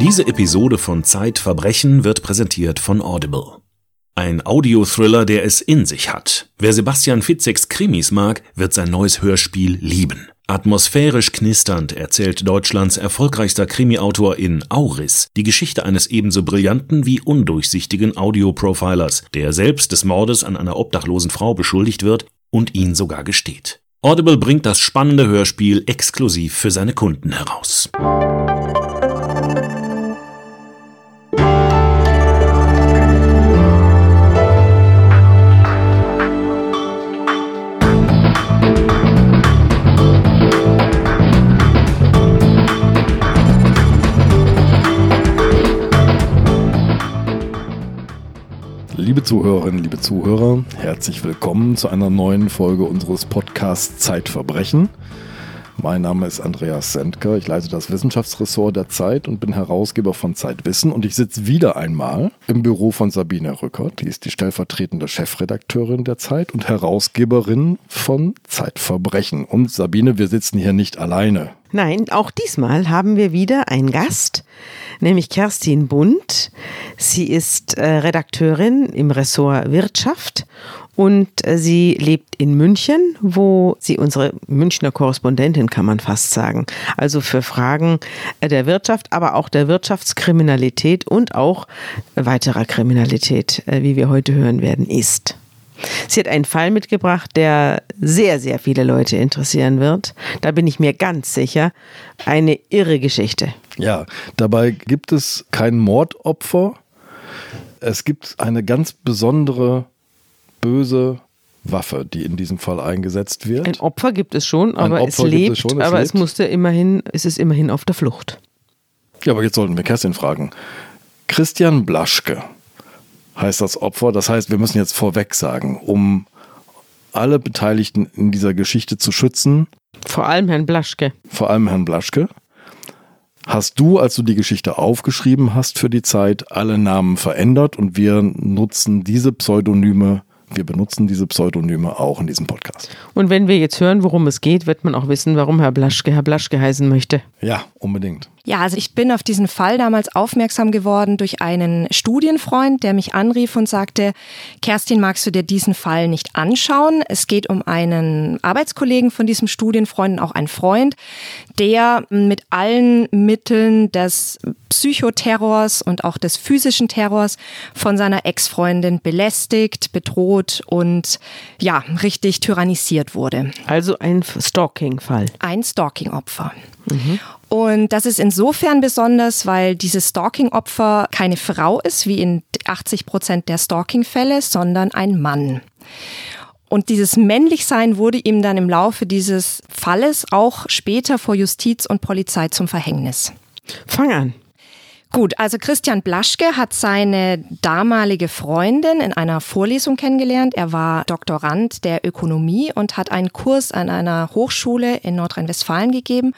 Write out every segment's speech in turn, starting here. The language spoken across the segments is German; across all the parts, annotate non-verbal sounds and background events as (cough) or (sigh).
Diese Episode von Zeitverbrechen wird präsentiert von Audible. Ein Audiothriller, der es in sich hat. Wer Sebastian Fitzeks Krimis mag, wird sein neues Hörspiel lieben. Atmosphärisch knisternd erzählt Deutschlands erfolgreichster Krimiautor in Auris die Geschichte eines ebenso brillanten wie undurchsichtigen Audioprofilers, der selbst des Mordes an einer obdachlosen Frau beschuldigt wird und ihn sogar gesteht. Audible bringt das spannende Hörspiel exklusiv für seine Kunden heraus. Liebe Zuhörerinnen, liebe Zuhörer, herzlich willkommen zu einer neuen Folge unseres Podcasts Zeitverbrechen. Mein Name ist Andreas Sendker, ich leite das Wissenschaftsressort der Zeit und bin Herausgeber von Zeitwissen und ich sitze wieder einmal im Büro von Sabine Rückert, die ist die stellvertretende Chefredakteurin der Zeit und Herausgeberin von Zeitverbrechen. Und Sabine, wir sitzen hier nicht alleine. Nein, auch diesmal haben wir wieder einen Gast, nämlich Kerstin Bund. Sie ist äh, Redakteurin im Ressort Wirtschaft und äh, sie lebt in München, wo sie unsere Münchner Korrespondentin, kann man fast sagen. Also für Fragen äh, der Wirtschaft, aber auch der Wirtschaftskriminalität und auch weiterer Kriminalität, äh, wie wir heute hören werden, ist. Sie hat einen Fall mitgebracht, der sehr, sehr viele Leute interessieren wird. Da bin ich mir ganz sicher. Eine irre Geschichte. Ja, dabei gibt es kein Mordopfer. Es gibt eine ganz besondere böse Waffe, die in diesem Fall eingesetzt wird. Ein Opfer gibt es schon, aber es lebt, es schon, es aber lebt. es musste immerhin, es ist immerhin auf der Flucht. Ja, aber jetzt sollten wir Kerstin fragen. Christian Blaschke heißt das Opfer. Das heißt, wir müssen jetzt vorweg sagen, um alle Beteiligten in dieser Geschichte zu schützen. Vor allem Herrn Blaschke. Vor allem Herrn Blaschke. Hast du, als du die Geschichte aufgeschrieben hast für die Zeit, alle Namen verändert und wir nutzen diese Pseudonyme wir benutzen diese Pseudonyme auch in diesem Podcast. Und wenn wir jetzt hören, worum es geht, wird man auch wissen, warum Herr Blaschke Herr Blaschke heißen möchte. Ja, unbedingt. Ja, also ich bin auf diesen Fall damals aufmerksam geworden durch einen Studienfreund, der mich anrief und sagte, Kerstin, magst du dir diesen Fall nicht anschauen? Es geht um einen Arbeitskollegen von diesem Studienfreund, auch ein Freund, der mit allen Mitteln des Psychoterrors und auch des physischen Terrors von seiner Ex-Freundin belästigt, bedroht und ja, richtig tyrannisiert wurde. Also ein Stalking-Fall. Ein Stalking-Opfer. Mhm. Und das ist insofern besonders, weil dieses Stalking-Opfer keine Frau ist, wie in 80 Prozent der Stalking-Fälle, sondern ein Mann. Und dieses Männlichsein wurde ihm dann im Laufe dieses Falles auch später vor Justiz und Polizei zum Verhängnis. Fang an. Gut, also Christian Blaschke hat seine damalige Freundin in einer Vorlesung kennengelernt. Er war Doktorand der Ökonomie und hat einen Kurs an einer Hochschule in Nordrhein-Westfalen gegeben.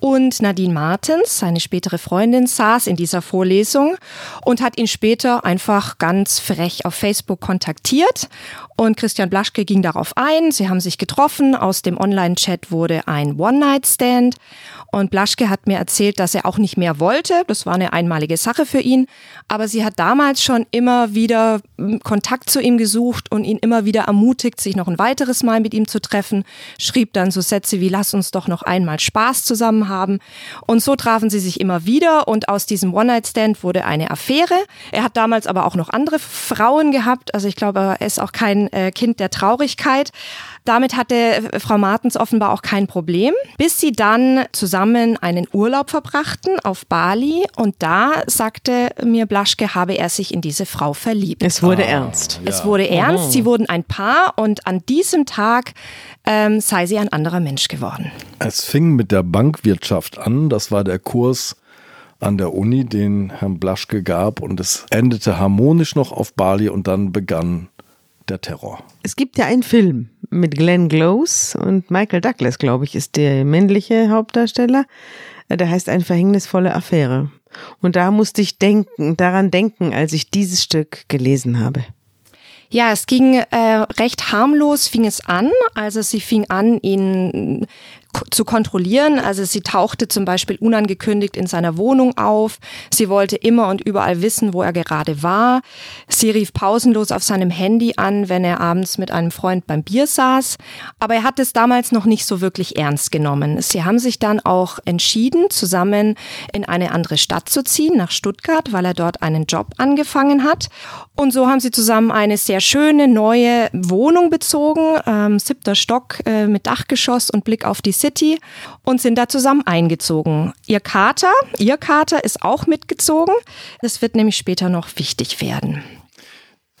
Und Nadine Martens, seine spätere Freundin, saß in dieser Vorlesung und hat ihn später einfach ganz frech auf Facebook kontaktiert. Und Christian Blaschke ging darauf ein. Sie haben sich getroffen. Aus dem Online-Chat wurde ein One-Night-Stand. Und Blaschke hat mir erzählt, dass er auch nicht mehr wollte. Das war eine einmalige Sache für ihn. Aber sie hat damals schon immer wieder hm, Kontakt zu ihm gesucht und ihn immer wieder ermutigt, sich noch ein weiteres Mal mit ihm zu treffen. Schrieb dann so Sätze wie, lass uns doch noch einmal Spaß zusammen haben. Und so trafen sie sich immer wieder und aus diesem One-Night-Stand wurde eine Affäre. Er hat damals aber auch noch andere Frauen gehabt. Also ich glaube, er ist auch kein äh, Kind der Traurigkeit. Damit hatte äh, Frau Martens offenbar auch kein Problem, bis sie dann zusammen einen Urlaub verbrachten auf Bali und da sagte mir Blaschke, habe er sich in diese Frau verliebt. Es wurde ah, ernst. Ja. Es wurde ernst, sie wurden ein Paar und an diesem Tag ähm, sei sie ein anderer Mensch geworden. Es fing mit der Bankwirtschaft an, das war der Kurs an der Uni, den Herrn Blaschke gab und es endete harmonisch noch auf Bali und dann begann der Terror. Es gibt ja einen Film mit Glenn Close und Michael Douglas, glaube ich, ist der männliche Hauptdarsteller. Der heißt Eine verhängnisvolle Affäre. Und da musste ich denken, daran denken, als ich dieses Stück gelesen habe. Ja, es ging äh, recht harmlos, fing es an. Also sie fing an, ihn zu kontrollieren. Also sie tauchte zum Beispiel unangekündigt in seiner Wohnung auf. Sie wollte immer und überall wissen, wo er gerade war. Sie rief pausenlos auf seinem Handy an, wenn er abends mit einem Freund beim Bier saß. Aber er hat es damals noch nicht so wirklich ernst genommen. Sie haben sich dann auch entschieden, zusammen in eine andere Stadt zu ziehen, nach Stuttgart, weil er dort einen Job angefangen hat. Und so haben sie zusammen eine sehr schöne neue Wohnung bezogen, ähm, siebter Stock äh, mit Dachgeschoss und Blick auf die City und sind da zusammen eingezogen. Ihr Kater, ihr Kater ist auch mitgezogen. Das wird nämlich später noch wichtig werden.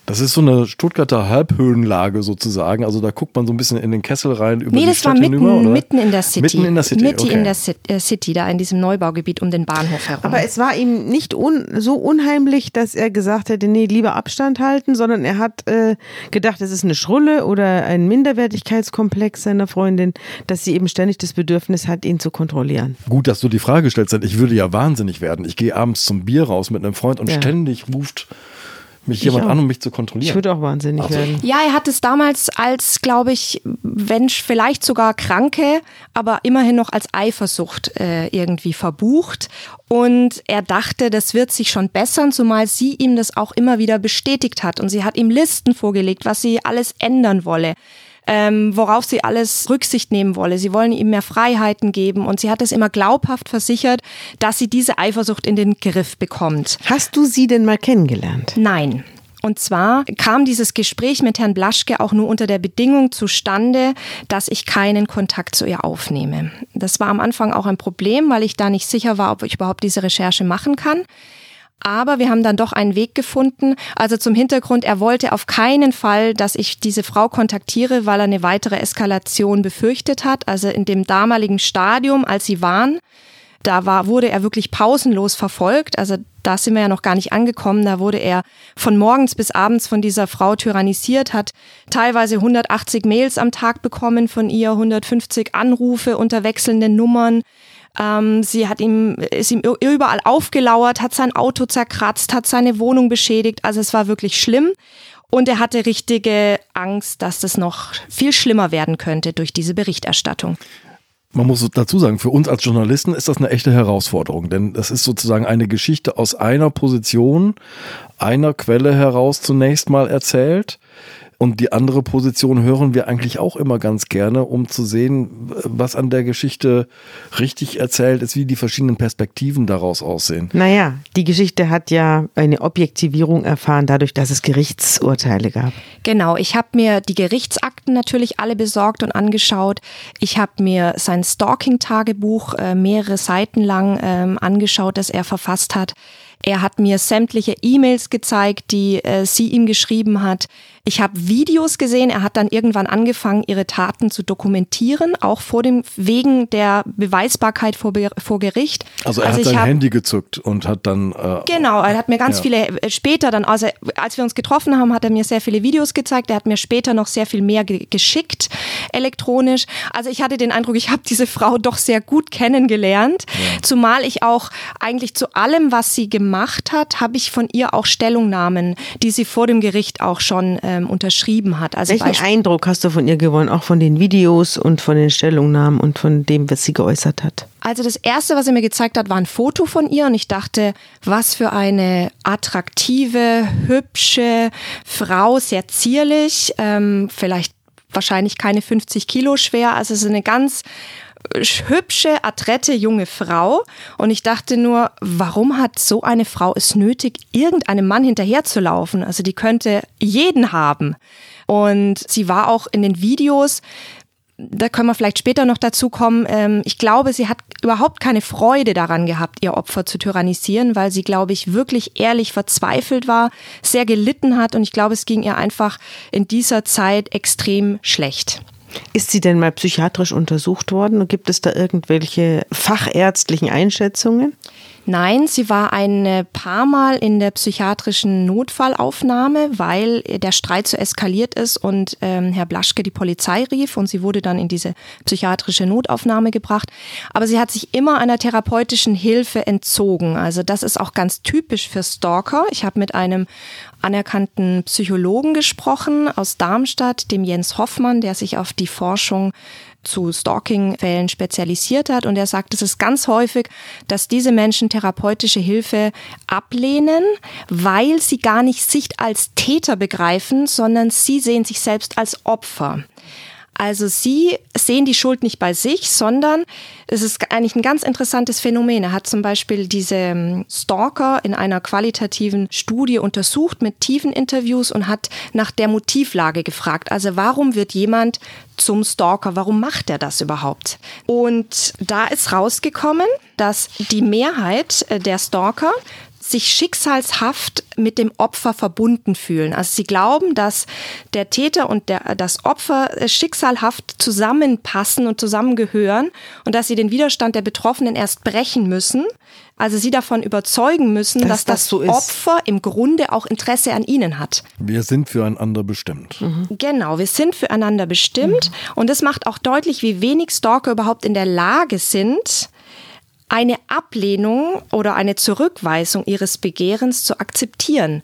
Das ist so eine Stuttgarter Halbhöhenlage sozusagen. Also da guckt man so ein bisschen in den Kessel rein über nee, das Stadt war mitten, hinüber, oder? mitten in der City. Mitten in der City, Mitten okay. in der Ci- äh, City, da in diesem Neubaugebiet um den Bahnhof herum. Aber es war ihm nicht un so unheimlich, dass er gesagt hätte, nee, lieber Abstand halten, sondern er hat äh, gedacht, es ist eine Schrulle oder ein Minderwertigkeitskomplex seiner Freundin, dass sie eben ständig das Bedürfnis hat, ihn zu kontrollieren. Gut, dass du die Frage stellst, denn ich würde ja wahnsinnig werden. Ich gehe abends zum Bier raus mit einem Freund und Ja. ständig ruft mich jemand auch. an, um mich zu Ich kontrollieren. würde auch wahnsinnig Also- werden. Ja, er hat es damals als, glaube ich, wenn sch- vielleicht sogar Kranke, aber immerhin noch als Eifersucht äh, irgendwie verbucht. Und er dachte, das wird sich schon bessern, zumal sie ihm das auch immer wieder bestätigt hat. Und sie hat ihm Listen vorgelegt, was sie alles ändern wolle. Ähm, worauf sie alles Rücksicht nehmen wolle. Sie wollen ihm mehr Freiheiten geben und sie hat es immer glaubhaft versichert, dass sie diese Eifersucht in den Griff bekommt. Hast du sie denn mal kennengelernt? Nein. Und zwar kam dieses Gespräch mit Herrn Blaschke auch nur unter der Bedingung zustande, dass ich keinen Kontakt zu ihr aufnehme. Das war am Anfang auch ein Problem, weil ich da nicht sicher war, ob ich überhaupt diese Recherche machen kann. Aber wir haben dann doch einen Weg gefunden. Also zum Hintergrund, er wollte auf keinen Fall, dass ich diese Frau kontaktiere, weil er eine weitere Eskalation befürchtet hat. Also in dem damaligen Stadium, als sie waren, da war, wurde er wirklich pausenlos verfolgt. Also da sind wir ja noch gar nicht angekommen. Da wurde er von morgens bis abends von dieser Frau tyrannisiert, hat teilweise 180 Mails am Tag bekommen von ihr, 150 Anrufe unter wechselnden Nummern. Ähm, sie hat ihm, ist ihm überall aufgelauert, hat sein Auto zerkratzt, hat seine Wohnung beschädigt. Also es war wirklich schlimm. Und er hatte richtige Angst, dass das noch viel schlimmer werden könnte durch diese Berichterstattung. Man muss dazu sagen, für uns als Journalisten ist das eine echte Herausforderung, denn das ist sozusagen eine Geschichte aus einer Position, einer Quelle heraus zunächst mal erzählt. Und die andere Position hören wir eigentlich auch immer ganz gerne, um zu sehen, was an der Geschichte richtig erzählt ist, wie die verschiedenen Perspektiven daraus aussehen. Naja, die Geschichte hat ja eine Objektivierung erfahren, dadurch, dass es Gerichtsurteile gab. Genau, ich habe mir die Gerichtsakten natürlich alle besorgt und angeschaut. Ich habe mir sein Stalking-Tagebuch äh, mehrere Seiten lang ähm, angeschaut, das er verfasst hat. Er hat mir sämtliche E-Mails gezeigt, die äh, sie ihm geschrieben hat. Ich habe Videos gesehen. Er hat dann irgendwann angefangen, ihre Taten zu dokumentieren, auch vor dem wegen der Beweisbarkeit vor, vor Gericht. Also er hat ich sein hab- Handy gezückt und hat dann äh, Genau, er hat mir ganz Ja. viele äh, später dann, also als wir uns getroffen haben, hat er mir sehr viele Videos gezeigt. Er hat mir später noch sehr viel mehr ge geschickt, elektronisch. Also ich hatte den Eindruck, ich habe diese Frau doch sehr gut kennengelernt. Zumal ich auch eigentlich zu allem, was sie gemacht hat, habe ich von ihr auch Stellungnahmen, die sie vor dem Gericht auch schon ähm, unterschrieben hat. Also Welchen Beispiel- Eindruck hast du von ihr gewonnen, auch von den Videos und von den Stellungnahmen und von dem, was sie geäußert hat? Also das erste, was er mir gezeigt hat, war ein Foto von ihr und ich dachte, was für eine attraktive, hübsche Frau, sehr zierlich, ähm, vielleicht wahrscheinlich keine 50 Kilo schwer. Also es ist eine ganz hübsche, adrette junge Frau. Und ich dachte nur, warum hat so eine Frau es nötig, irgendeinem Mann hinterherzulaufen? Also die könnte jeden haben. Und sie war auch in den Videos da können wir vielleicht später noch dazu kommen. Ähm, ich glaube, sie hat überhaupt keine Freude daran gehabt, ihr Opfer zu tyrannisieren, weil sie, glaube ich, wirklich ehrlich verzweifelt war, sehr gelitten hat und ich glaube, es ging ihr einfach in dieser Zeit extrem schlecht. Ist sie denn mal psychiatrisch untersucht worden gibt es da irgendwelche fachärztlichen Einschätzungen? Nein, sie war ein paar Mal in der psychiatrischen Notfallaufnahme, weil der Streit so eskaliert ist und ähm, Herr Blaschke die Polizei rief und sie wurde dann in diese psychiatrische Notaufnahme gebracht. Aber sie hat sich immer einer therapeutischen Hilfe entzogen. Also das ist auch ganz typisch für Stalker. Ich habe mit einem anerkannten Psychologen gesprochen aus Darmstadt, dem Jens Hoffmann, der sich auf die Forschung zu Stalking-Fällen spezialisiert hat. Und er sagt, es ist ganz häufig, dass diese Menschen therapeutische Hilfe ablehnen, weil sie gar nicht sich als Täter begreifen, sondern sie sehen sich selbst als Opfer. Also sie sehen die Schuld nicht bei sich, sondern es ist eigentlich ein ganz interessantes Phänomen. Er hat zum Beispiel diese ähm, Stalker in einer qualitativen Studie untersucht mit tiefen Interviews und hat nach der Motivlage gefragt. Also warum wird jemand zum Stalker? Warum macht er das überhaupt? Und da ist rausgekommen, dass die Mehrheit äh, der Stalker sich schicksalshaft mit dem Opfer verbunden fühlen. Also sie glauben, dass der Täter und der, das Opfer schicksalhaft zusammenpassen und zusammengehören und dass sie den Widerstand der Betroffenen erst brechen müssen. Also sie davon überzeugen müssen, dass, dass das, das so Opfer im Grunde auch Interesse an ihnen hat. Wir sind füreinander bestimmt. Mhm. Genau, wir sind füreinander bestimmt. Mhm. Und das macht auch deutlich, wie wenig Stalker überhaupt in der Lage sind, eine Ablehnung oder eine Zurückweisung ihres Begehrens zu akzeptieren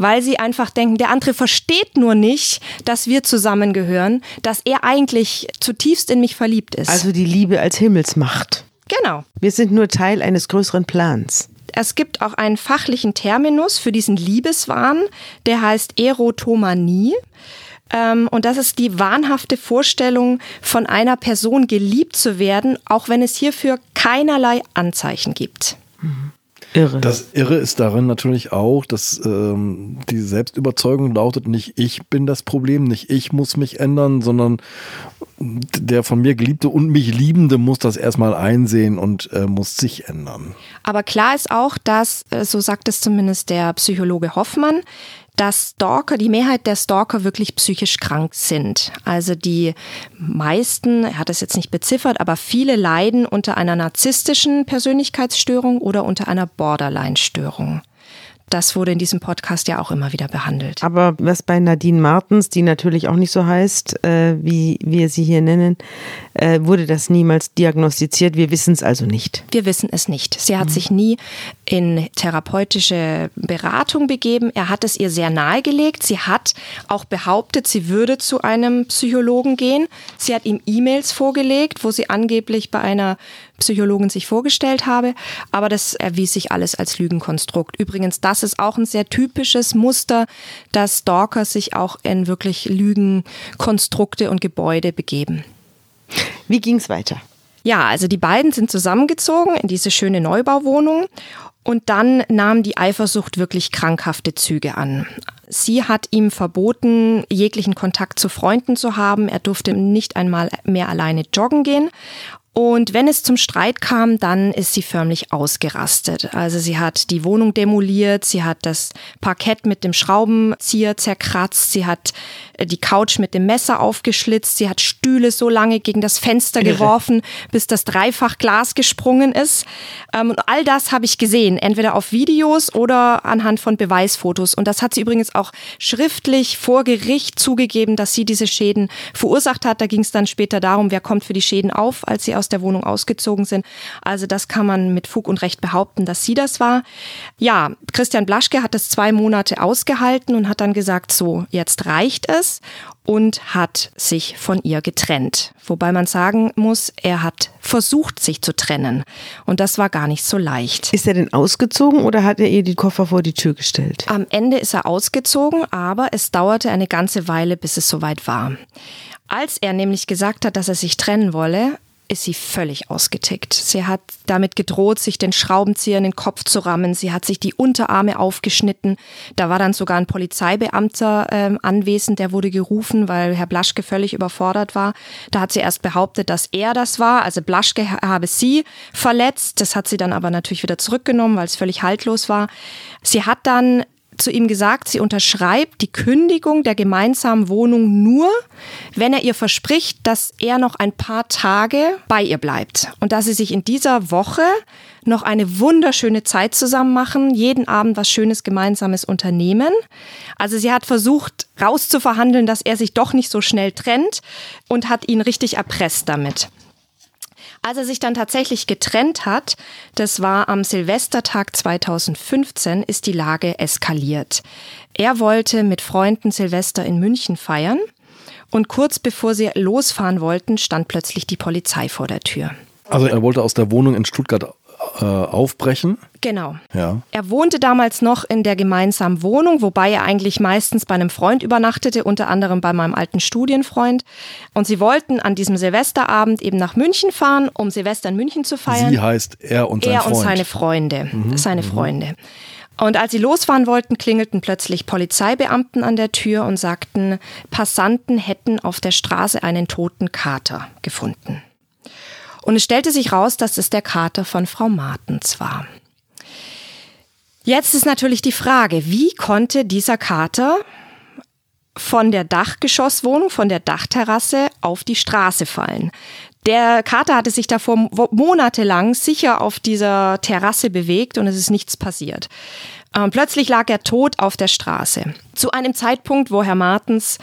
weil sie einfach denken, der andere versteht nur nicht, dass wir zusammengehören, dass er eigentlich zutiefst in mich verliebt ist. Also die Liebe als Himmelsmacht. Genau. Wir sind nur Teil eines größeren Plans. Es gibt auch einen fachlichen Terminus für diesen Liebeswahn, der heißt Erotomanie. Ähm, und das ist die wahnhafte Vorstellung, von einer Person geliebt zu werden, auch wenn es hierfür keinerlei Anzeichen gibt. Mhm. Irre. Das Irre ist darin natürlich auch, dass ähm, die Selbstüberzeugung lautet, nicht ich bin das Problem, nicht ich muss mich ändern, sondern der von mir Geliebte und mich Liebende muss das erstmal einsehen und äh, muss sich ändern. Aber klar ist auch, dass, äh, so sagt es zumindest der Psychologe Hoffmann, dass Stalker, die Mehrheit der Stalker wirklich psychisch krank sind. Also die meisten, er hat es jetzt nicht beziffert, aber viele leiden unter einer narzisstischen Persönlichkeitsstörung oder unter einer Borderline-Störung das wurde in diesem Podcast ja auch immer wieder behandelt. Aber was bei Nadine Martens, die natürlich auch nicht so heißt, äh, wie wir sie hier nennen, äh, wurde das niemals diagnostiziert. Wir wissen es also nicht. Wir wissen es nicht. Sie hat mhm. sich nie in therapeutische Beratung begeben. Er hat es ihr sehr nahegelegt. Sie hat auch behauptet, sie würde zu einem Psychologen gehen. Sie hat ihm E-Mails vorgelegt, wo sie angeblich bei einer Psychologin sich vorgestellt habe. Aber das erwies sich alles als Lügenkonstrukt. Übrigens, das ist auch ein sehr typisches Muster, dass Stalker sich auch in wirklich Lügenkonstrukte und Gebäude begeben. Wie ging es weiter? Ja, also die beiden sind zusammengezogen in diese schöne Neubauwohnung und dann nahm die Eifersucht wirklich krankhafte Züge an. Sie hat ihm verboten, jeglichen Kontakt zu Freunden zu haben. Er durfte nicht einmal mehr alleine joggen gehen. Und wenn es zum Streit kam, dann ist sie förmlich ausgerastet. Also sie hat die Wohnung demoliert, sie hat das Parkett mit dem Schraubenzieher zerkratzt, sie hat äh, die Couch mit dem Messer aufgeschlitzt, sie hat Stühle so lange gegen das Fenster geworfen, bis das Dreifachglas gesprungen ist. Ähm, und all das habe ich gesehen, entweder auf Videos oder anhand von Beweisfotos. Und das hat sie übrigens auch schriftlich vor Gericht zugegeben, dass sie diese Schäden verursacht hat. Da ging es dann später darum, wer kommt für die Schäden auf, als sie aus der Wohnung ausgezogen sind. Also das kann man mit Fug und Recht behaupten, dass sie das war. Ja, Christian Blaschke hat das zwei Monate ausgehalten und hat dann gesagt, so, jetzt reicht es und hat sich von ihr getrennt. Wobei man sagen muss, er hat versucht, sich zu trennen. Und das war gar nicht so leicht. Ist er denn ausgezogen oder hat er ihr die Koffer vor die Tür gestellt? Am Ende ist er ausgezogen, aber es dauerte eine ganze Weile, bis es soweit war. Als er nämlich gesagt hat, dass er sich trennen wolle, ist sie völlig ausgetickt. Sie hat damit gedroht, sich den Schraubenzieher in den Kopf zu rammen. Sie hat sich die Unterarme aufgeschnitten. Da war dann sogar ein Polizeibeamter ähm, anwesend, der wurde gerufen, weil Herr Blaschke völlig überfordert war. Da hat sie erst behauptet, dass er das war. Also Blaschke habe sie verletzt. Das hat sie dann aber natürlich wieder zurückgenommen, weil es völlig haltlos war. Sie hat dann zu ihm gesagt, sie unterschreibt die Kündigung der gemeinsamen Wohnung nur, wenn er ihr verspricht, dass er noch ein paar Tage bei ihr bleibt und dass sie sich in dieser Woche noch eine wunderschöne Zeit zusammen machen, jeden Abend was Schönes gemeinsames unternehmen. Also sie hat versucht rauszuverhandeln, dass er sich doch nicht so schnell trennt und hat ihn richtig erpresst damit. Als er sich dann tatsächlich getrennt hat, das war am Silvestertag 2015, ist die Lage eskaliert. Er wollte mit Freunden Silvester in München feiern Und kurz bevor sie losfahren wollten, stand plötzlich die Polizei vor der Tür. Also er wollte aus der Wohnung in Stuttgart äh, aufbrechen. Genau. Ja. Er wohnte damals noch in der gemeinsamen Wohnung, wobei er eigentlich meistens bei einem Freund übernachtete, unter anderem bei meinem alten Studienfreund. Und sie wollten an diesem Silvesterabend eben nach München fahren, um Silvester in München zu feiern. Sie heißt er und sein er Freund. und seine Freunde. Seine Freunde. Und als sie losfahren wollten, klingelten plötzlich Polizeibeamten an der Tür und sagten, Passanten hätten auf der Straße einen toten Kater gefunden. Und es stellte sich raus, dass es der Kater von Frau Martens war. Jetzt ist natürlich die Frage, wie konnte dieser Kater von der Dachgeschosswohnung, von der Dachterrasse auf die Straße fallen? Der Kater hatte sich davor monatelang sicher auf dieser Terrasse bewegt und es ist nichts passiert. Ähm, plötzlich lag er tot auf der Straße. Zu einem Zeitpunkt, wo Herr Martens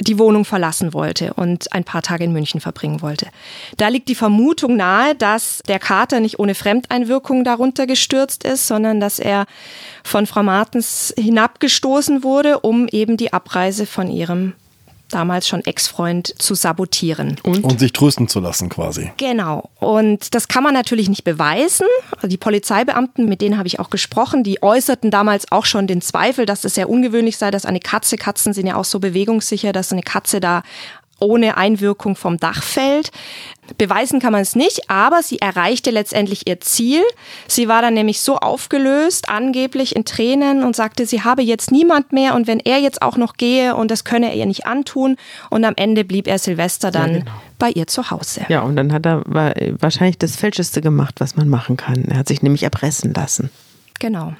die Wohnung verlassen wollte und ein paar Tage in München verbringen wollte. Da liegt die Vermutung nahe, dass der Kater nicht ohne Fremdeinwirkung darunter gestürzt ist, sondern dass er von Frau Martens hinabgestoßen wurde, um eben die Abreise von ihrem damals schon Ex-Freund zu sabotieren. Und sich trösten zu lassen quasi. Genau. Und das kann man natürlich nicht beweisen. Also die Polizeibeamten, mit denen habe ich auch gesprochen, die äußerten damals auch schon den Zweifel, dass es sehr ungewöhnlich sei, dass eine Katze, Katzen sind ja auch so bewegungssicher, dass eine Katze da ohne Einwirkung vom Dach fällt. Beweisen kann man es nicht, aber sie erreichte letztendlich ihr Ziel. Sie war dann nämlich so aufgelöst, angeblich in Tränen und sagte, sie habe jetzt niemand mehr und wenn er jetzt auch noch gehe und das könne er ihr nicht antun und am Ende blieb er Silvester dann Ja, genau. bei ihr zu Hause. Ja, und dann hat er wa- wahrscheinlich das Falscheste gemacht, was man machen kann. Er hat sich nämlich erpressen lassen. Genau.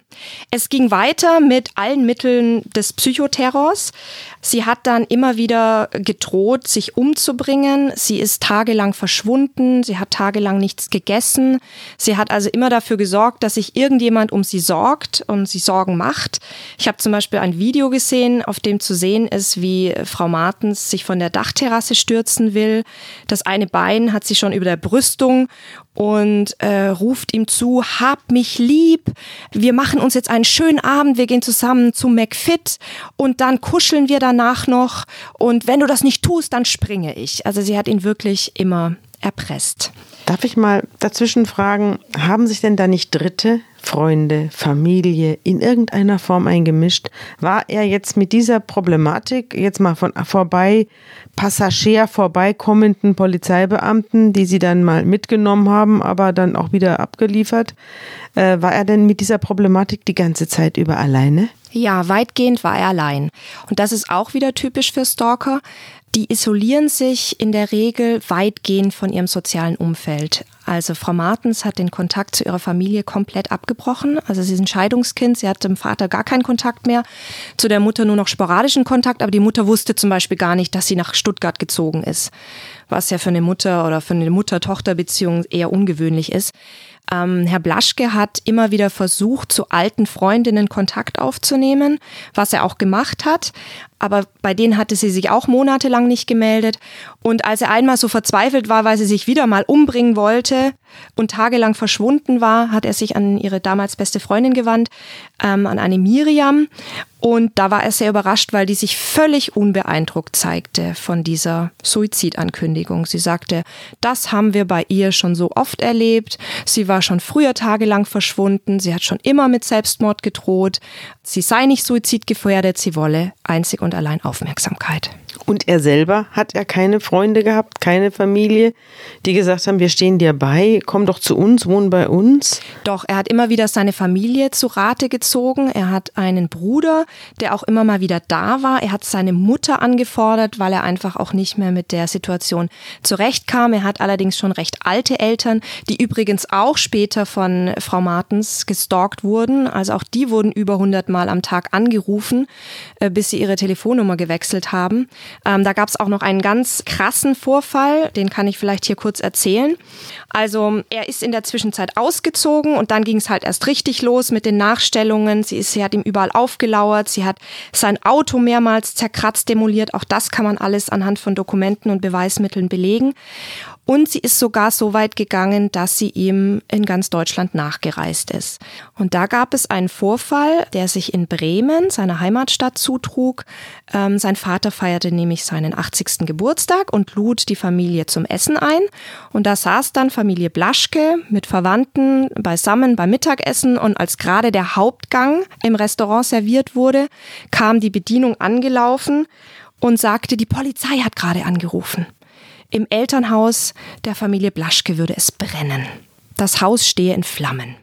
Es ging weiter mit allen Mitteln des Psychoterrors. Sie hat dann immer wieder gedroht, sich umzubringen. Sie ist tagelang verschwunden. Sie hat tagelang nichts gegessen. Sie hat also immer dafür gesorgt, dass sich irgendjemand um sie sorgt und sie Sorgen macht. Ich habe zum Beispiel ein Video gesehen, auf dem zu sehen ist, wie Frau Martens sich von der Dachterrasse stürzen will. Das eine Bein hat sie schon über der Brüstung und äh, ruft ihm zu, hab mich lieb, wir machen uns jetzt einen schönen Abend, wir gehen zusammen zu McFit und dann kuscheln wir danach noch und wenn du das nicht tust, dann springe ich. Also sie hat ihn wirklich immer erpresst. Darf ich mal dazwischen fragen, haben sich denn da nicht Dritte, Freunde, Familie in irgendeiner Form eingemischt? War er jetzt mit dieser Problematik jetzt mal von vorbei, Passagier vorbeikommenden Polizeibeamten, die sie dann mal mitgenommen haben, aber dann auch wieder abgeliefert, äh, war er denn mit dieser Problematik die ganze Zeit über alleine? Ja, weitgehend war er allein. Und das ist auch wieder typisch für Stalker. Die isolieren sich in der Regel weitgehend von ihrem sozialen Umfeld. Also Frau Martens hat den Kontakt zu ihrer Familie komplett abgebrochen. Also sie ist ein Scheidungskind, sie hat dem Vater gar keinen Kontakt mehr, zu der Mutter nur noch sporadischen Kontakt, aber die Mutter wusste zum Beispiel gar nicht, dass sie nach Stuttgart gezogen ist, was ja für eine Mutter oder für eine Mutter-Tochter-Beziehung eher ungewöhnlich ist. Ähm, Herr Blaschke hat immer wieder versucht, zu alten Freundinnen Kontakt aufzunehmen, was er auch gemacht hat. Aber bei denen hatte sie sich auch monatelang nicht gemeldet. Und als er einmal so verzweifelt war, weil sie sich wieder mal umbringen wollte und tagelang verschwunden war, hat er sich an ihre damals beste Freundin gewandt, ähm, an eine Miriam. Und da war er sehr überrascht, weil die sich völlig unbeeindruckt zeigte von dieser Suizidankündigung. Sie sagte, das haben wir bei ihr schon so oft erlebt. Sie war schon früher tagelang verschwunden. Sie hat schon immer mit Selbstmord gedroht. Sie sei nicht suizidgefährdet. Sie wolle einzig und allein Aufmerksamkeit. Und er selber hat er keine Freunde gehabt, keine Familie, die gesagt haben, wir stehen dir bei, komm doch zu uns, wohn bei uns. Doch, er hat immer wieder seine Familie zu Rate gezogen. Er hat einen Bruder, der auch immer mal wieder da war. Er hat seine Mutter angefordert, weil er einfach auch nicht mehr mit der Situation zurechtkam. Er hat allerdings schon recht alte Eltern, die übrigens auch später von Frau Martens gestalkt wurden. Also auch die wurden über 100 Mal am Tag angerufen, äh, bis sie ihre Telefonnummer gewechselt haben. Ähm, da gab es auch noch einen ganz krassen Vorfall, den kann ich vielleicht hier kurz erzählen. Also er ist in der Zwischenzeit ausgezogen und dann ging es halt erst richtig los mit den Nachstellungen. Sie, ist, sie hat ihm überall aufgelauert, sie hat sein Auto mehrmals zerkratzt, demoliert. Auch das kann man alles anhand von Dokumenten und Beweismitteln belegen. Und sie ist sogar so weit gegangen, dass sie ihm in ganz Deutschland nachgereist ist. Und da gab es einen Vorfall, der sich in Bremen, seiner Heimatstadt, zutrug. Ähm, sein Vater feierte nämlich seinen 80. Geburtstag und lud die Familie zum Essen ein. Und da saß dann Familie Blaschke mit Verwandten beisammen beim Mittagessen. Und als gerade der Hauptgang im Restaurant serviert wurde, kam die Bedienung angelaufen und sagte, die Polizei hat gerade angerufen. Im Elternhaus der Familie Blaschke würde es brennen. Das Haus stehe in Flammen.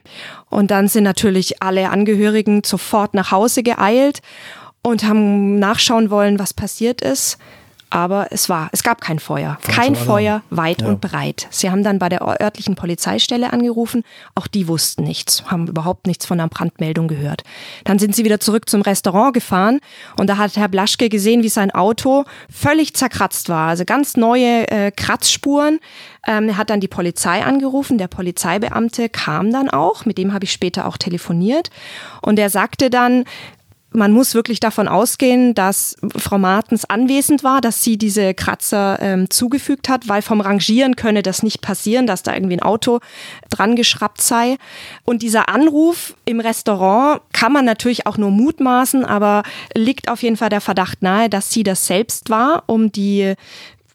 Und dann sind natürlich alle Angehörigen sofort nach Hause geeilt und haben nachschauen wollen, was passiert ist aber es war, es gab kein Feuer. Falscher kein. Feuer, weit Ja. und breit. Sie haben dann bei der örtlichen Polizeistelle angerufen. Auch die wussten nichts, haben überhaupt nichts von einer Brandmeldung gehört. Dann sind sie wieder zurück zum Restaurant gefahren und da hat Herr Blaschke gesehen, wie sein Auto völlig zerkratzt war. Also ganz neue äh, Kratzspuren. Ähm, er hat dann die Polizei angerufen. Der Polizeibeamte kam dann auch, mit dem habe ich später auch telefoniert. Und er sagte dann, man muss wirklich davon ausgehen, dass Frau Martens anwesend war, dass sie diese Kratzer ähm, zugefügt hat, weil vom Rangieren könne das nicht passieren, dass da irgendwie ein Auto dran geschraubt sei. Und dieser Anruf im Restaurant kann man natürlich auch nur mutmaßen, aber liegt auf jeden Fall der Verdacht nahe, dass sie das selbst war, um die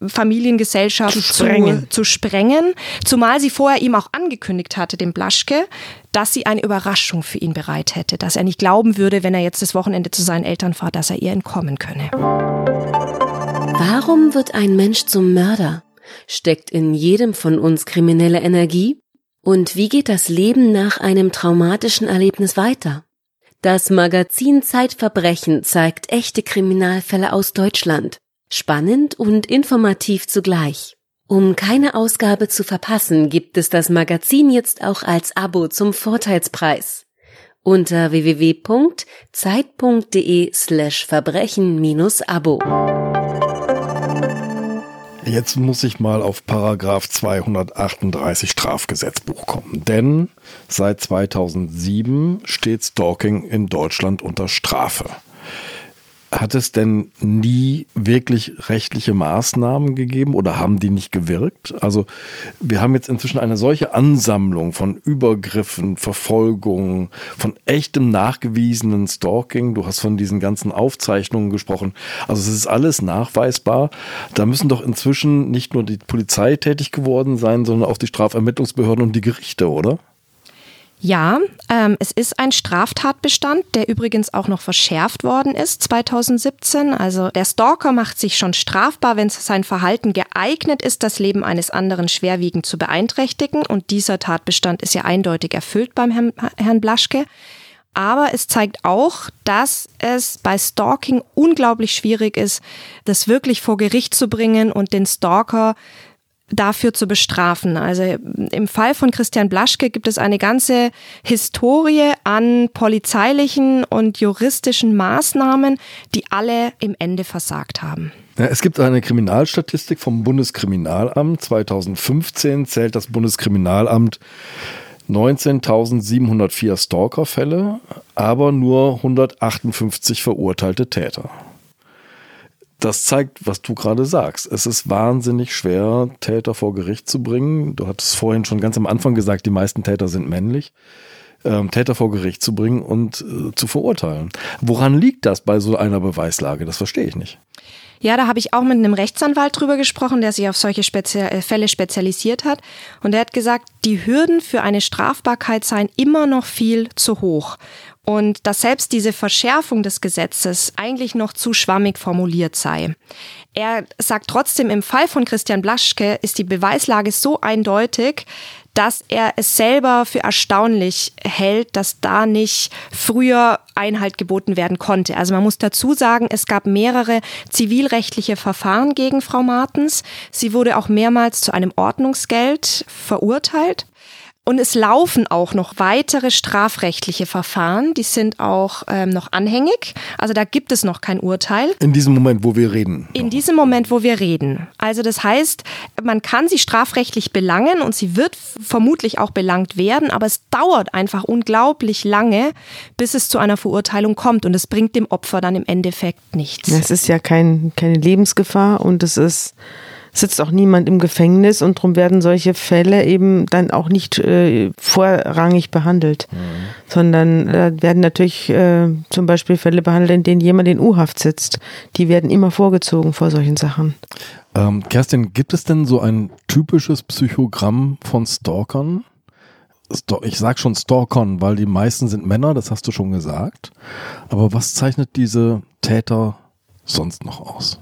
Familiengesellschaft Zu sprengen. Zu, zu sprengen, zumal sie vorher ihm auch angekündigt hatte, dem Blaschke, dass sie eine Überraschung für ihn bereit hätte, dass er nicht glauben würde, wenn er jetzt das Wochenende zu seinen Eltern fährt, dass er ihr entkommen könne. Warum wird ein Mensch zum Mörder? Steckt in jedem von uns kriminelle Energie? Und wie geht das Leben nach einem traumatischen Erlebnis weiter? Das Magazin Zeitverbrechen zeigt echte Kriminalfälle aus Deutschland. Spannend und informativ zugleich. Um keine Ausgabe zu verpassen, gibt es das Magazin jetzt auch als Abo zum Vorteilspreis. Unter www.zeit.de slash Verbrechen-Abo. Jetzt muss ich mal auf Paragraph 238 Strafgesetzbuch kommen, denn seit 2007 steht Stalking in Deutschland unter Strafe. Hat es denn nie wirklich rechtliche Maßnahmen gegeben oder haben die nicht gewirkt? Also wir haben jetzt inzwischen eine solche Ansammlung von Übergriffen, Verfolgungen, von echtem nachgewiesenen Stalking. Du hast von diesen ganzen Aufzeichnungen gesprochen. Also es ist alles nachweisbar. Da müssen doch inzwischen nicht nur die Polizei tätig geworden sein, sondern auch die Strafermittlungsbehörden und die Gerichte, oder? Ja, ähm, es ist ein Straftatbestand, der übrigens auch noch verschärft worden ist 2017. Also der Stalker macht sich schon strafbar, wenn sein Verhalten geeignet ist, das Leben eines anderen schwerwiegend zu beeinträchtigen. Und dieser Tatbestand ist ja eindeutig erfüllt beim Herrn, Herrn Blaschke. Aber es zeigt auch, dass es bei Stalking unglaublich schwierig ist, das wirklich vor Gericht zu bringen und den Stalker dafür zu bestrafen. Also im Fall von Christian Blaschke gibt es eine ganze Historie an polizeilichen und juristischen Maßnahmen, die alle im Ende versagt haben. Ja, es gibt eine Kriminalstatistik vom Bundeskriminalamt. 2015 zählt das Bundeskriminalamt 19.704 Stalkerfälle, aber nur 158 verurteilte Täter. Das zeigt, was du gerade sagst. Es ist wahnsinnig schwer, Täter vor Gericht zu bringen. Du hattest vorhin schon ganz am Anfang gesagt, die meisten Täter sind männlich. Ähm, Täter vor Gericht zu bringen und äh, zu verurteilen. Woran liegt das bei so einer Beweislage? Das verstehe ich nicht. Ja, da habe ich auch mit einem Rechtsanwalt drüber gesprochen, der sich auf solche Spezi äh, Fälle spezialisiert hat. Und der hat gesagt, die Hürden für eine Strafbarkeit seien immer noch viel zu hoch. Und dass selbst diese Verschärfung des Gesetzes eigentlich noch zu schwammig formuliert sei. Er sagt trotzdem, im Fall von Christian Blaschke ist die Beweislage so eindeutig, dass er es selber für erstaunlich hält, dass da nicht früher Einhalt geboten werden konnte. Also man muss dazu sagen, es gab mehrere zivilrechtliche Verfahren gegen Frau Martens. Sie wurde auch mehrmals zu einem Ordnungsgeld verurteilt. Und es laufen auch noch weitere strafrechtliche Verfahren, die sind auch ähm, noch anhängig. Also da gibt es noch kein Urteil. In diesem Moment, wo wir reden. In diesem Moment, wo wir reden. Also das heißt, man kann sie strafrechtlich belangen und sie wird vermutlich auch belangt werden, aber es dauert einfach unglaublich lange, bis es zu einer Verurteilung kommt und es bringt dem Opfer dann im Endeffekt nichts. Es ist ja kein, keine Lebensgefahr und es ist sitzt auch niemand im Gefängnis und darum werden solche Fälle eben dann auch nicht äh, vorrangig behandelt, mhm. sondern äh, werden natürlich äh, zum Beispiel Fälle behandelt, in denen jemand in U-Haft sitzt. Die werden immer vorgezogen vor solchen Sachen. Ähm, Kerstin, gibt es denn so ein typisches Psychogramm von Stalkern? Ich sage schon Stalkern, weil die meisten sind Männer, das hast du schon gesagt. Aber was zeichnet diese Täter sonst noch aus?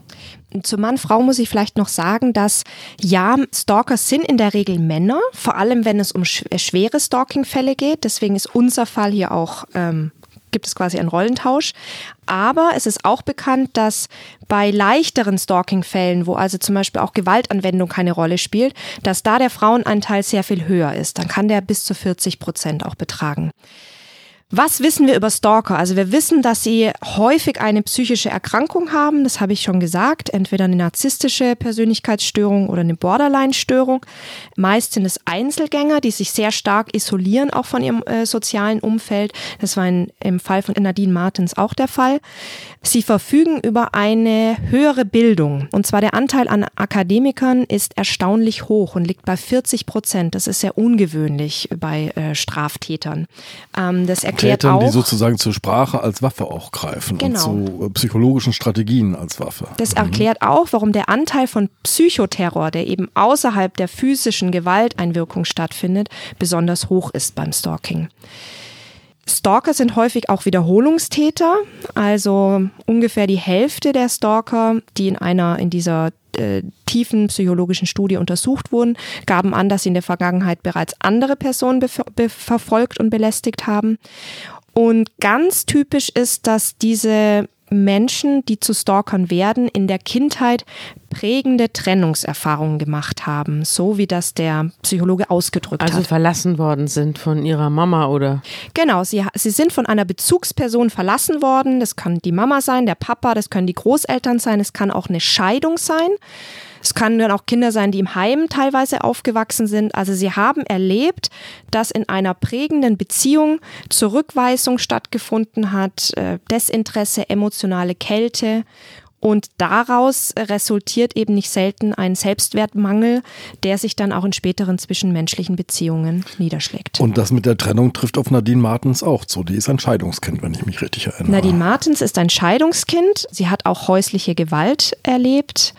Zu Mann, Frau muss ich vielleicht noch sagen, dass ja, Stalker sind in der Regel Männer, vor allem wenn es um äh, schwere Stalking-Fälle geht. Deswegen ist unser Fall hier auch ähm, gibt es quasi einen Rollentausch. Aber es ist auch bekannt, dass bei leichteren Stalking-Fällen, wo also zum Beispiel auch Gewaltanwendung keine Rolle spielt, dass da der Frauenanteil sehr viel höher ist. Dann kann der bis zu 40 Prozent auch betragen. Was wissen wir über Stalker? Also wir wissen, dass sie häufig eine psychische Erkrankung haben, das habe ich schon gesagt, entweder eine narzisstische Persönlichkeitsstörung oder eine Borderline-Störung. Meist sind es Einzelgänger, die sich sehr stark isolieren, auch von ihrem äh, sozialen Umfeld. Das war in, im Fall von Nadine Martens auch der Fall. Sie verfügen über eine höhere Bildung. Und zwar der Anteil an Akademikern ist erstaunlich hoch und liegt bei 40 Prozent. Das ist sehr ungewöhnlich bei äh, Straftätern. Ähm, das Tätern, auch, die sozusagen zur Sprache als Waffe auch greifen genau. und zu äh, psychologischen Strategien als Waffe. Das mhm. erklärt auch, warum der Anteil von Psychoterror, der eben außerhalb der physischen Gewalteinwirkung stattfindet, besonders hoch ist beim Stalking. Stalker sind häufig auch Wiederholungstäter, also ungefähr die Hälfte der Stalker, die in einer in dieser äh, tiefen psychologischen Studie untersucht wurden, gaben an, dass sie in der Vergangenheit bereits andere Personen verfolgt und belästigt haben. Und ganz typisch ist, dass diese Menschen, die zu Stalkern werden, in der Kindheit prägende Trennungserfahrungen gemacht haben, so wie das der Psychologe ausgedrückt also hat. Also verlassen worden sind von ihrer Mama oder? Genau, sie, sie sind von einer Bezugsperson verlassen worden. Das kann die Mama sein, der Papa, das können die Großeltern sein, es kann auch eine Scheidung sein. Es können dann auch Kinder sein, die im Heim teilweise aufgewachsen sind. Also sie haben erlebt, dass in einer prägenden Beziehung Zurückweisung stattgefunden hat, äh, Desinteresse, emotionale Kälte. Und daraus resultiert eben nicht selten ein Selbstwertmangel, der sich dann auch in späteren zwischenmenschlichen Beziehungen niederschlägt. Und das mit der Trennung trifft auf Nadine Martens auch zu. Die ist ein Scheidungskind, wenn ich mich richtig erinnere. Nadine Martens ist ein Scheidungskind. Sie hat auch häusliche Gewalt erlebt.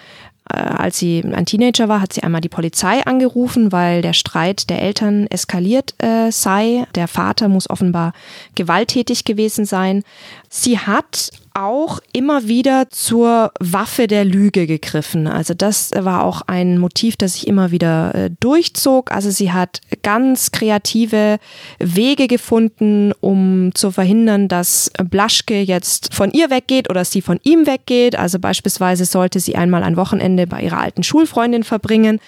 Äh, als sie ein Teenager war, hat sie einmal die Polizei angerufen, weil der Streit der Eltern eskaliert äh, sei. Der Vater muss offenbar gewalttätig gewesen sein. Sie hat auch immer wieder zur Waffe der Lüge gegriffen. Also das war auch ein Motiv, das sich immer wieder äh, durchzog. Also sie hat ganz kreative Wege gefunden, um zu verhindern, dass Blaschke jetzt von ihr weggeht oder sie von ihm weggeht. Also beispielsweise sollte sie einmal ein Wochenende bei ihrer alten Schulfreundin verbringen,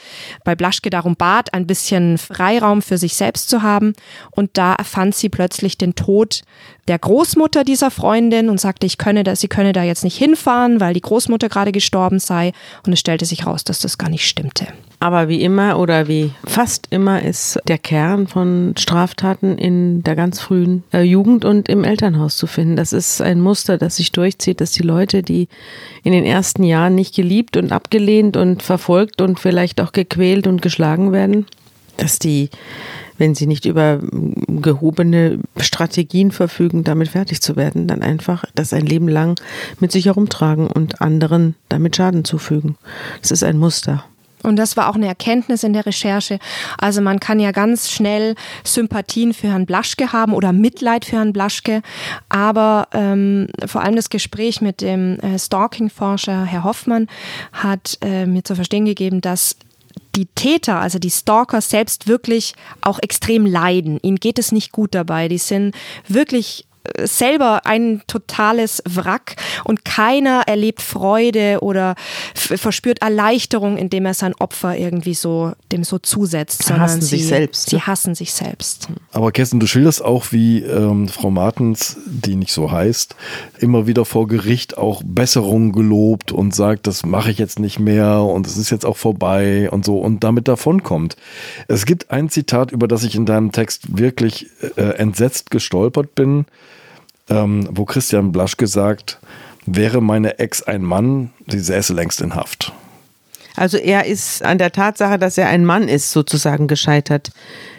bei Blaschke darum bat, ein bisschen Freiraum für sich selbst zu haben. Und da erfand sie plötzlich den Tod der Großmutter dieser Freundin und sagte, ich könne da, sie könne da jetzt nicht hinfahren, weil die Großmutter gerade gestorben sei. Und es stellte sich raus, dass das gar nicht stimmte. Aber wie immer oder wie fast immer ist der Kern von Straftaten in der ganz frühen äh, Jugend und im Elternhaus zu finden. Das ist ein Muster, das sich durchzieht, dass die Leute, die in den ersten Jahren nicht geliebt und abgelehnt und verfolgt und vielleicht auch gequält und geschlagen werden, dass die wenn sie nicht über gehobene Strategien verfügen, damit fertig zu werden, dann einfach das ein Leben lang mit sich herumtragen und anderen damit Schaden zufügen. Das ist ein Muster. Und das war auch eine Erkenntnis in der Recherche. Also man kann ja ganz schnell Sympathien für Herrn Blaschke haben oder Mitleid für Herrn Blaschke. Aber ähm, vor allem das Gespräch mit dem äh, Stalking-Forscher Herr Hoffmann hat äh, mir zu verstehen gegeben, dass die Täter, also die Stalker selbst wirklich auch extrem leiden. Ihnen geht es nicht gut dabei. Die sind wirklich selber ein totales Wrack und keiner erlebt Freude oder verspürt Erleichterung, indem er sein Opfer irgendwie so dem so zusetzt. Sie hassen sie, sich selbst. Sie ne? hassen sich selbst. Aber Kerstin, du schilderst auch, wie ähm, Frau Martens, die nicht so heißt, immer wieder vor Gericht auch Besserung gelobt und sagt, das mache ich jetzt nicht mehr und es ist jetzt auch vorbei und so und damit davonkommt. Es gibt ein Zitat, über das ich in deinem Text wirklich äh, entsetzt gestolpert bin ähm, wo Christian Blasch gesagt, wäre meine Ex ein Mann, sie säße längst in Haft. Also er ist an der Tatsache, dass er ein Mann ist, sozusagen gescheitert.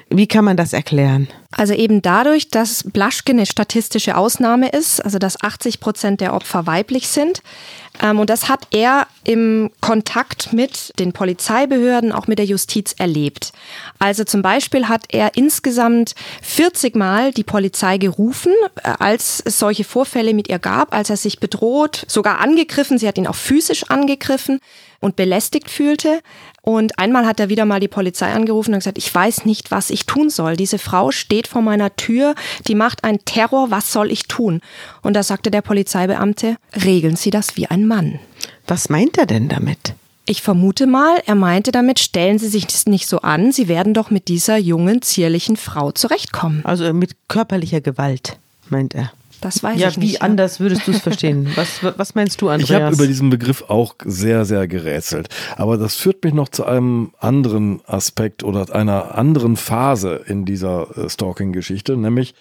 Wie kann man das erklären? Also eben dadurch, dass Blaschke eine statistische Ausnahme ist, also dass 80 Prozent der Opfer weiblich sind. Ähm, und das hat er im Kontakt mit den Polizeibehörden, auch mit der Justiz erlebt. Also zum Beispiel hat er insgesamt 40 Mal die Polizei gerufen, äh, als es solche Vorfälle mit ihr gab, als er sich bedroht, sogar angegriffen. Sie hat ihn auch physisch angegriffen und belästigt fühlte. Und einmal hat er wieder mal die Polizei angerufen und gesagt, ich weiß nicht, was ich tun soll. Diese Frau steht vor meiner Tür, die macht einen Terror, was soll ich tun? Und da sagte der Polizeibeamte, regeln Sie das wie ein Mann. Was meint er denn damit? Ich vermute mal, er meinte damit, stellen Sie sich das nicht so an, Sie werden doch mit dieser jungen, zierlichen Frau zurechtkommen. Also mit körperlicher Gewalt, meint er. Das weiß ja, ich nicht. wie anders würdest du es verstehen? (laughs) Was, was meinst du, Andreas? Ich habe über diesen Begriff auch sehr, sehr gerätselt. Aber das führt mich noch zu einem anderen Aspekt oder einer anderen Phase in dieser äh, Stalking-Geschichte, nämlich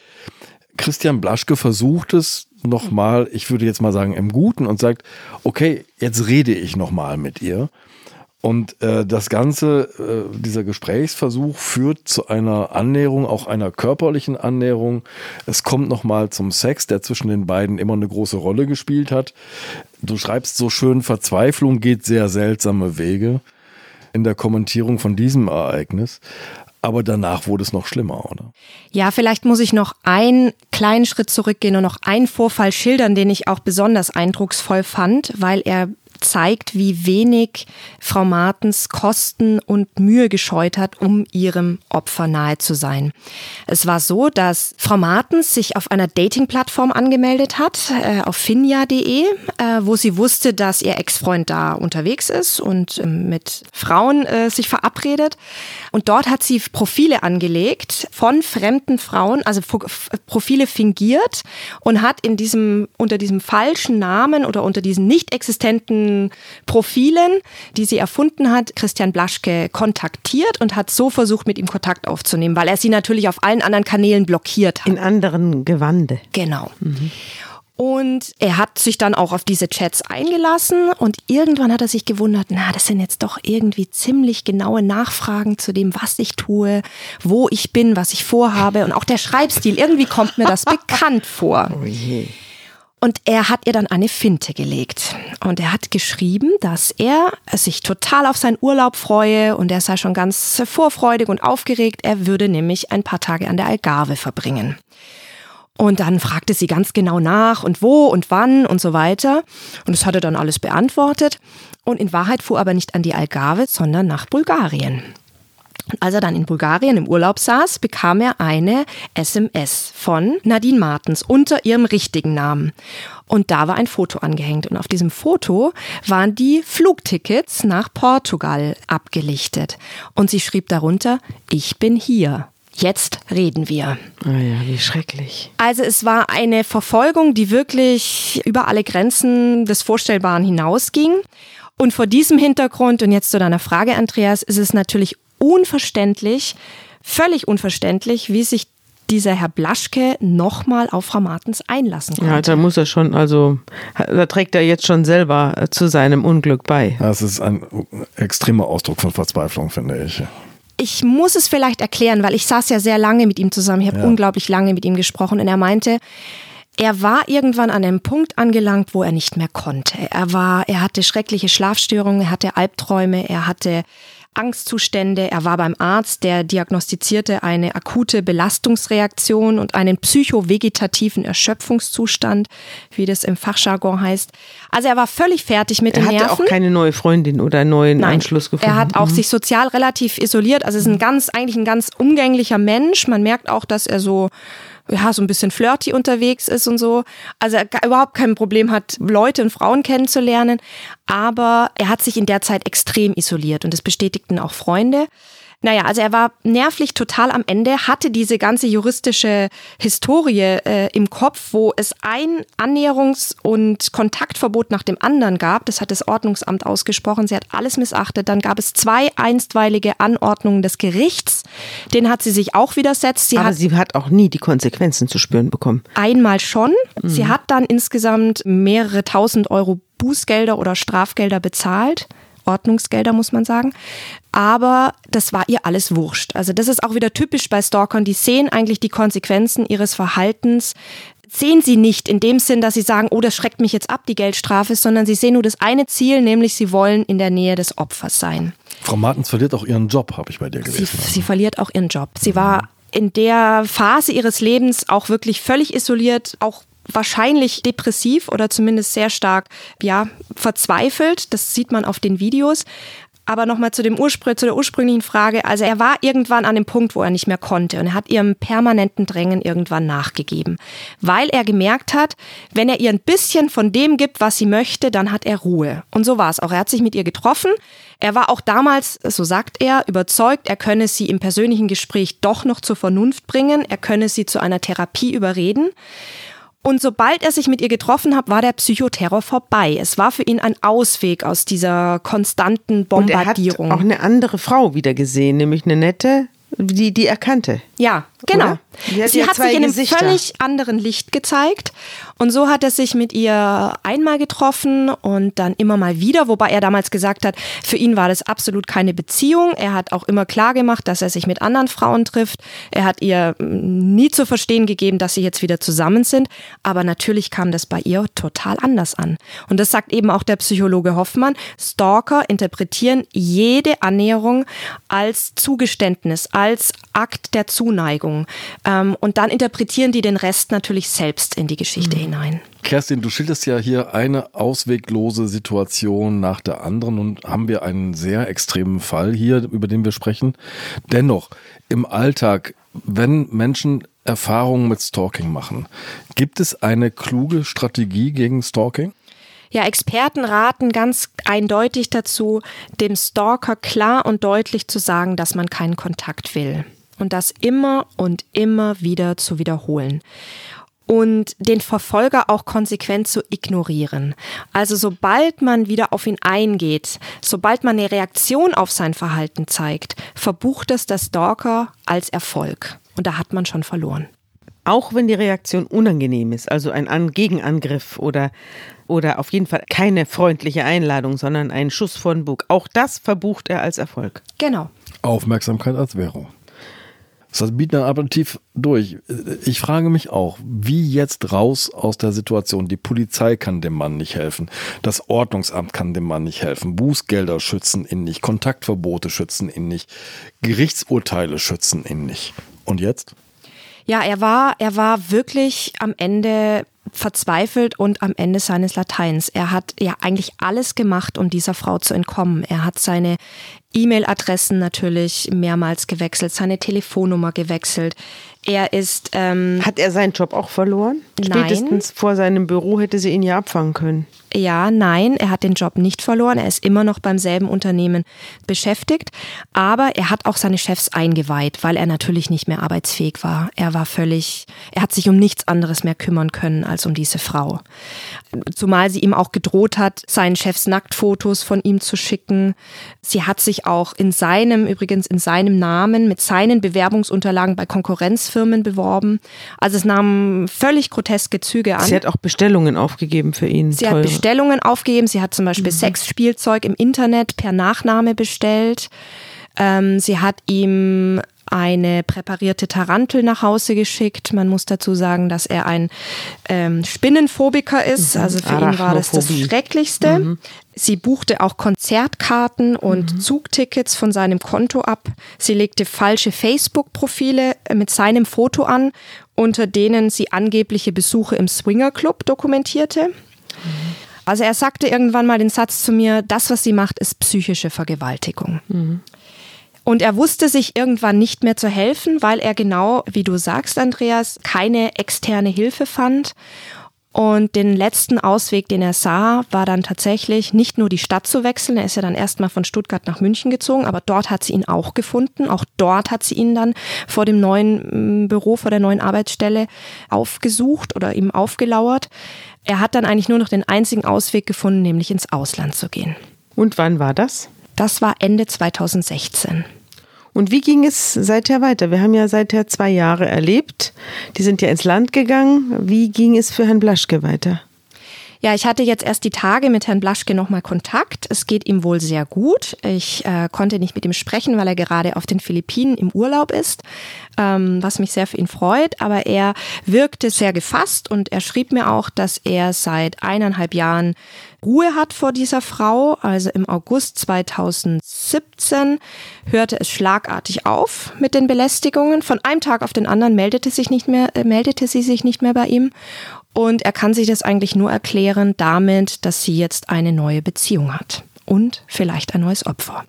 Christian Blaschke versucht es nochmal, ich würde jetzt mal sagen, im Guten und sagt, okay, jetzt rede ich nochmal mit ihr. Und äh, das Ganze, äh, dieser Gesprächsversuch führt zu einer Annäherung, auch einer körperlichen Annäherung. Es kommt nochmal zum Sex, der zwischen den beiden immer eine große Rolle gespielt hat. Du schreibst so schön, Verzweiflung geht sehr seltsame Wege in der Kommentierung von diesem Ereignis. Aber danach wurde es noch schlimmer, oder? Ja, vielleicht muss ich noch einen kleinen Schritt zurückgehen und noch einen Vorfall schildern, den ich auch besonders eindrucksvoll fand, weil er zeigt, wie wenig Frau Martens Kosten und Mühe gescheut hat, um ihrem Opfer nahe zu sein. Es war so, dass Frau Martens sich auf einer Dating-Plattform angemeldet hat, äh, auf finja.de, äh, wo sie wusste, dass ihr Ex-Freund da unterwegs ist und äh, mit Frauen äh, sich verabredet. Und dort hat sie Profile angelegt von fremden Frauen, also Profile fingiert und hat in diesem, unter diesem falschen Namen oder unter diesen nicht existenten Profilen, die sie erfunden hat, Christian Blaschke kontaktiert und hat so versucht, mit ihm Kontakt aufzunehmen, weil er sie natürlich auf allen anderen Kanälen blockiert hat. In anderen Gewande. Genau. Mhm. Und er hat sich dann auch auf diese Chats eingelassen und irgendwann hat er sich gewundert, na, das sind jetzt doch irgendwie ziemlich genaue Nachfragen zu dem, was ich tue, wo ich bin, was ich vorhabe und auch der Schreibstil, irgendwie kommt mir das (laughs) bekannt vor. Oh je. Und er hat ihr dann eine Finte gelegt. Und er hat geschrieben, dass er sich total auf seinen Urlaub freue und er sei schon ganz vorfreudig und aufgeregt. Er würde nämlich ein paar Tage an der Algarve verbringen. Und dann fragte sie ganz genau nach und wo und wann und so weiter. Und das hat er dann alles beantwortet. Und in Wahrheit fuhr aber nicht an die Algarve, sondern nach Bulgarien. Und als er dann in Bulgarien im Urlaub saß, bekam er eine SMS von Nadine Martens unter ihrem richtigen Namen. Und da war ein Foto angehängt. Und auf diesem Foto waren die Flugtickets nach Portugal abgelichtet. Und sie schrieb darunter, ich bin hier. Jetzt reden wir. Ah ja, wie schrecklich. Also es war eine Verfolgung, die wirklich über alle Grenzen des Vorstellbaren hinausging. Und vor diesem Hintergrund, und jetzt zu deiner Frage, Andreas, ist es natürlich unverständlich, völlig unverständlich, wie sich dieser Herr Blaschke nochmal auf Frau Martens einlassen konnte. Ja, da muss er schon, also da trägt er jetzt schon selber zu seinem Unglück bei. Das ist ein extremer Ausdruck von Verzweiflung, finde ich ich muss es vielleicht erklären, weil ich saß ja sehr lange mit ihm zusammen. Ich habe ja. unglaublich lange mit ihm gesprochen und er meinte, er war irgendwann an einem Punkt angelangt, wo er nicht mehr konnte. Er war, er hatte schreckliche Schlafstörungen, er hatte Albträume, er hatte Angstzustände. Er war beim Arzt, der diagnostizierte eine akute Belastungsreaktion und einen psychovegetativen Erschöpfungszustand, wie das im Fachjargon heißt. Also er war völlig fertig mit er den Nerven. Er hatte auch keine neue Freundin oder einen neuen Nein, Anschluss gefunden. Er hat auch mhm. sich sozial relativ isoliert. Also ist ein ganz, eigentlich ein ganz umgänglicher Mensch. Man merkt auch, dass er so ja, so ein bisschen flirty unterwegs ist und so. Also er überhaupt kein Problem hat, Leute und Frauen kennenzulernen. Aber er hat sich in der Zeit extrem isoliert und das bestätigten auch Freunde. Naja, also er war nervlich total am Ende, hatte diese ganze juristische Historie äh, im Kopf, wo es ein Annäherungs- und Kontaktverbot nach dem anderen gab. Das hat das Ordnungsamt ausgesprochen. Sie hat alles missachtet. Dann gab es zwei einstweilige Anordnungen des Gerichts. Den hat sie sich auch widersetzt. Sie Aber hat sie hat auch nie die Konsequenzen zu spüren bekommen. Einmal schon. Mhm. Sie hat dann insgesamt mehrere tausend Euro Bußgelder oder Strafgelder bezahlt Ordnungsgelder, muss man sagen. Aber das war ihr alles wurscht. Also das ist auch wieder typisch bei Stalkern. Die sehen eigentlich die Konsequenzen ihres Verhaltens sehen sie nicht in dem Sinn, dass sie sagen, oh, das schreckt mich jetzt ab, die Geldstrafe, sondern sie sehen nur das eine Ziel, nämlich sie wollen in der Nähe des Opfers sein. Frau Martens verliert auch ihren Job, habe ich bei dir gelesen. Sie, sie verliert auch ihren Job. Sie war in der Phase ihres Lebens auch wirklich völlig isoliert, auch wahrscheinlich depressiv oder zumindest sehr stark ja, verzweifelt. Das sieht man auf den Videos. Aber nochmal zu, dem Urspr zu der ursprünglichen Frage. Also er war irgendwann an dem Punkt, wo er nicht mehr konnte und er hat ihrem permanenten Drängen irgendwann nachgegeben. Weil er gemerkt hat, wenn er ihr ein bisschen von dem gibt, was sie möchte, dann hat er Ruhe. Und so war es auch. Er hat sich mit ihr getroffen. Er war auch damals, so sagt er, überzeugt, er könne sie im persönlichen Gespräch doch noch zur Vernunft bringen. Er könne sie zu einer Therapie überreden. Und sobald er sich mit ihr getroffen hat, war der Psychoterror vorbei. Es war für ihn ein Ausweg aus dieser konstanten Bombardierung. Und er hat auch eine andere Frau wieder gesehen, nämlich eine nette, die, die er kannte. Ja, genau. Hat Sie hat sich in einem Gesichter. völlig anderen Licht gezeigt. Und so hat er sich mit ihr einmal getroffen und dann immer mal wieder, wobei er damals gesagt hat, für ihn war das absolut keine Beziehung. Er hat auch immer klar gemacht, dass er sich mit anderen Frauen trifft. Er hat ihr mm, nie zu verstehen gegeben, dass sie jetzt wieder zusammen sind. Aber natürlich kam das bei ihr total anders an. Und das sagt eben auch der Psychologe Hoffmann. Stalker interpretieren jede Annäherung als Zugeständnis, als Akt der Zuneigung. Ähm, und dann interpretieren die den Rest natürlich selbst in die Geschichte mhm. hinein. Kerstin, du schilderst ja hier eine ausweglose Situation nach der anderen und haben wir einen sehr extremen Fall hier, über den wir sprechen. Dennoch, im Alltag, wenn Menschen Erfahrungen mit Stalking machen, gibt es eine kluge Strategie gegen Stalking? Ja, Experten raten ganz eindeutig dazu, dem Stalker klar und deutlich zu sagen, dass man keinen Kontakt will und das immer und immer wieder zu wiederholen und den Verfolger auch konsequent zu ignorieren. Also sobald man wieder auf ihn eingeht, sobald man eine Reaktion auf sein Verhalten zeigt, verbucht es der Stalker als Erfolg. Und da hat man schon verloren. Auch wenn die Reaktion unangenehm ist, also ein An Gegenangriff oder, oder auf jeden Fall keine freundliche Einladung, sondern ein Schuss von Bug, auch das verbucht er als Erfolg. Genau. Aufmerksamkeit als Währung. Das bieten dann Aperitif durch. Ich frage mich auch, wie jetzt raus aus der Situation? Die Polizei kann dem Mann nicht helfen. Das Ordnungsamt kann dem Mann nicht helfen. Bußgelder schützen ihn nicht. Kontaktverbote schützen ihn nicht. Gerichtsurteile schützen ihn nicht. Und jetzt? Ja, er war, er war wirklich am Ende verzweifelt und am Ende seines Lateins. Er hat ja eigentlich alles gemacht, um dieser Frau zu entkommen. Er hat seine E-Mail-Adressen natürlich mehrmals gewechselt, seine Telefonnummer gewechselt. Er ist. Ähm, Hat er seinen Job auch verloren? Nein. Spätestens vor seinem Büro hätte sie ihn ja abfangen können. Ja, nein, er hat den Job nicht verloren. Er ist immer noch beim selben Unternehmen beschäftigt. Aber er hat auch seine Chefs eingeweiht, weil er natürlich nicht mehr arbeitsfähig war. Er war völlig, er hat sich um nichts anderes mehr kümmern können als um diese Frau. Zumal sie ihm auch gedroht hat, seinen Chefs Nacktfotos von ihm zu schicken. Sie hat sich auch in seinem, übrigens in seinem Namen, mit seinen Bewerbungsunterlagen bei Konkurrenzfirmen Firmen beworben. Also es nahm völlig groteske Züge an. Sie hat auch Bestellungen aufgegeben für ihn. Sie teure. Bestellungen aufgegeben. Sie hat zum Beispiel mhm. Sexspielzeug im Internet per Nachname bestellt. Ähm, sie hat ihm eine präparierte Tarantel nach Hause geschickt. Man muss dazu sagen, dass er ein ähm, Spinnenphobiker ist. Mhm. Also für ihn war das das Schrecklichste. Mhm. Sie buchte auch Konzertkarten und mhm. Zugtickets von seinem Konto ab. Sie legte falsche Facebook-Profile mit seinem Foto an, unter denen sie angebliche Besuche im Swingerclub dokumentierte. Also er sagte irgendwann mal den Satz zu mir, das, was sie macht, ist psychische Vergewaltigung. Mhm. Und er wusste sich irgendwann nicht mehr zu helfen, weil er genau, wie du sagst, Andreas, keine externe Hilfe fand. Und den letzten Ausweg, den er sah, war dann tatsächlich nicht nur die Stadt zu wechseln. Er ist ja dann erstmal von Stuttgart nach München gezogen, aber dort hat sie ihn auch gefunden. Auch dort hat sie ihn dann vor dem neuen mm, Büro, vor der neuen Arbeitsstelle aufgesucht oder ihm aufgelauert. Er hat dann eigentlich nur noch den einzigen Ausweg gefunden, nämlich ins Ausland zu gehen. Und wann war das? Das war Ende 2016. Und wie ging es seither weiter? Wir haben ja seither zwei Jahre erlebt. Die sind ja ins Land gegangen. Wie ging es für Herrn Blaschke weiter? Ja, ich hatte jetzt erst die Tage mit Herrn Blaschke nochmal Kontakt. Es geht ihm wohl sehr gut. Ich äh, konnte nicht mit ihm sprechen, weil er gerade auf den Philippinen im Urlaub ist, ähm, was mich sehr für ihn freut. Aber er wirkte sehr gefasst und er schrieb mir auch, dass er seit eineinhalb Jahren Ruhe hat vor dieser Frau. Also im August 2017 hörte es schlagartig auf mit den Belästigungen. Von einem Tag auf den anderen meldete sich nicht mehr, äh, meldete sie sich nicht mehr bei ihm. Und er kann sich das eigentlich nur erklären damit, dass sie jetzt eine neue Beziehung hat und vielleicht ein neues Opfer.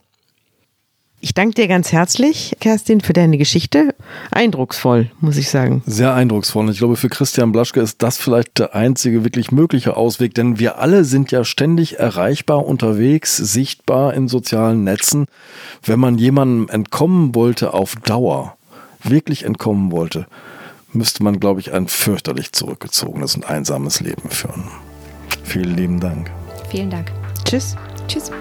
Ich danke dir ganz herzlich, Kerstin, für deine Geschichte. Eindrucksvoll, muss ich sagen. Sehr eindrucksvoll. Und ich glaube, für Christian Blaschke ist das vielleicht der einzige wirklich mögliche Ausweg, denn wir alle sind ja ständig erreichbar unterwegs, sichtbar in sozialen Netzen. Wenn man jemandem entkommen wollte auf Dauer, wirklich entkommen wollte, müsste man, glaube ich, ein fürchterlich zurückgezogenes und einsames Leben führen. Vielen lieben Dank. Vielen Dank. Tschüss. Tschüss.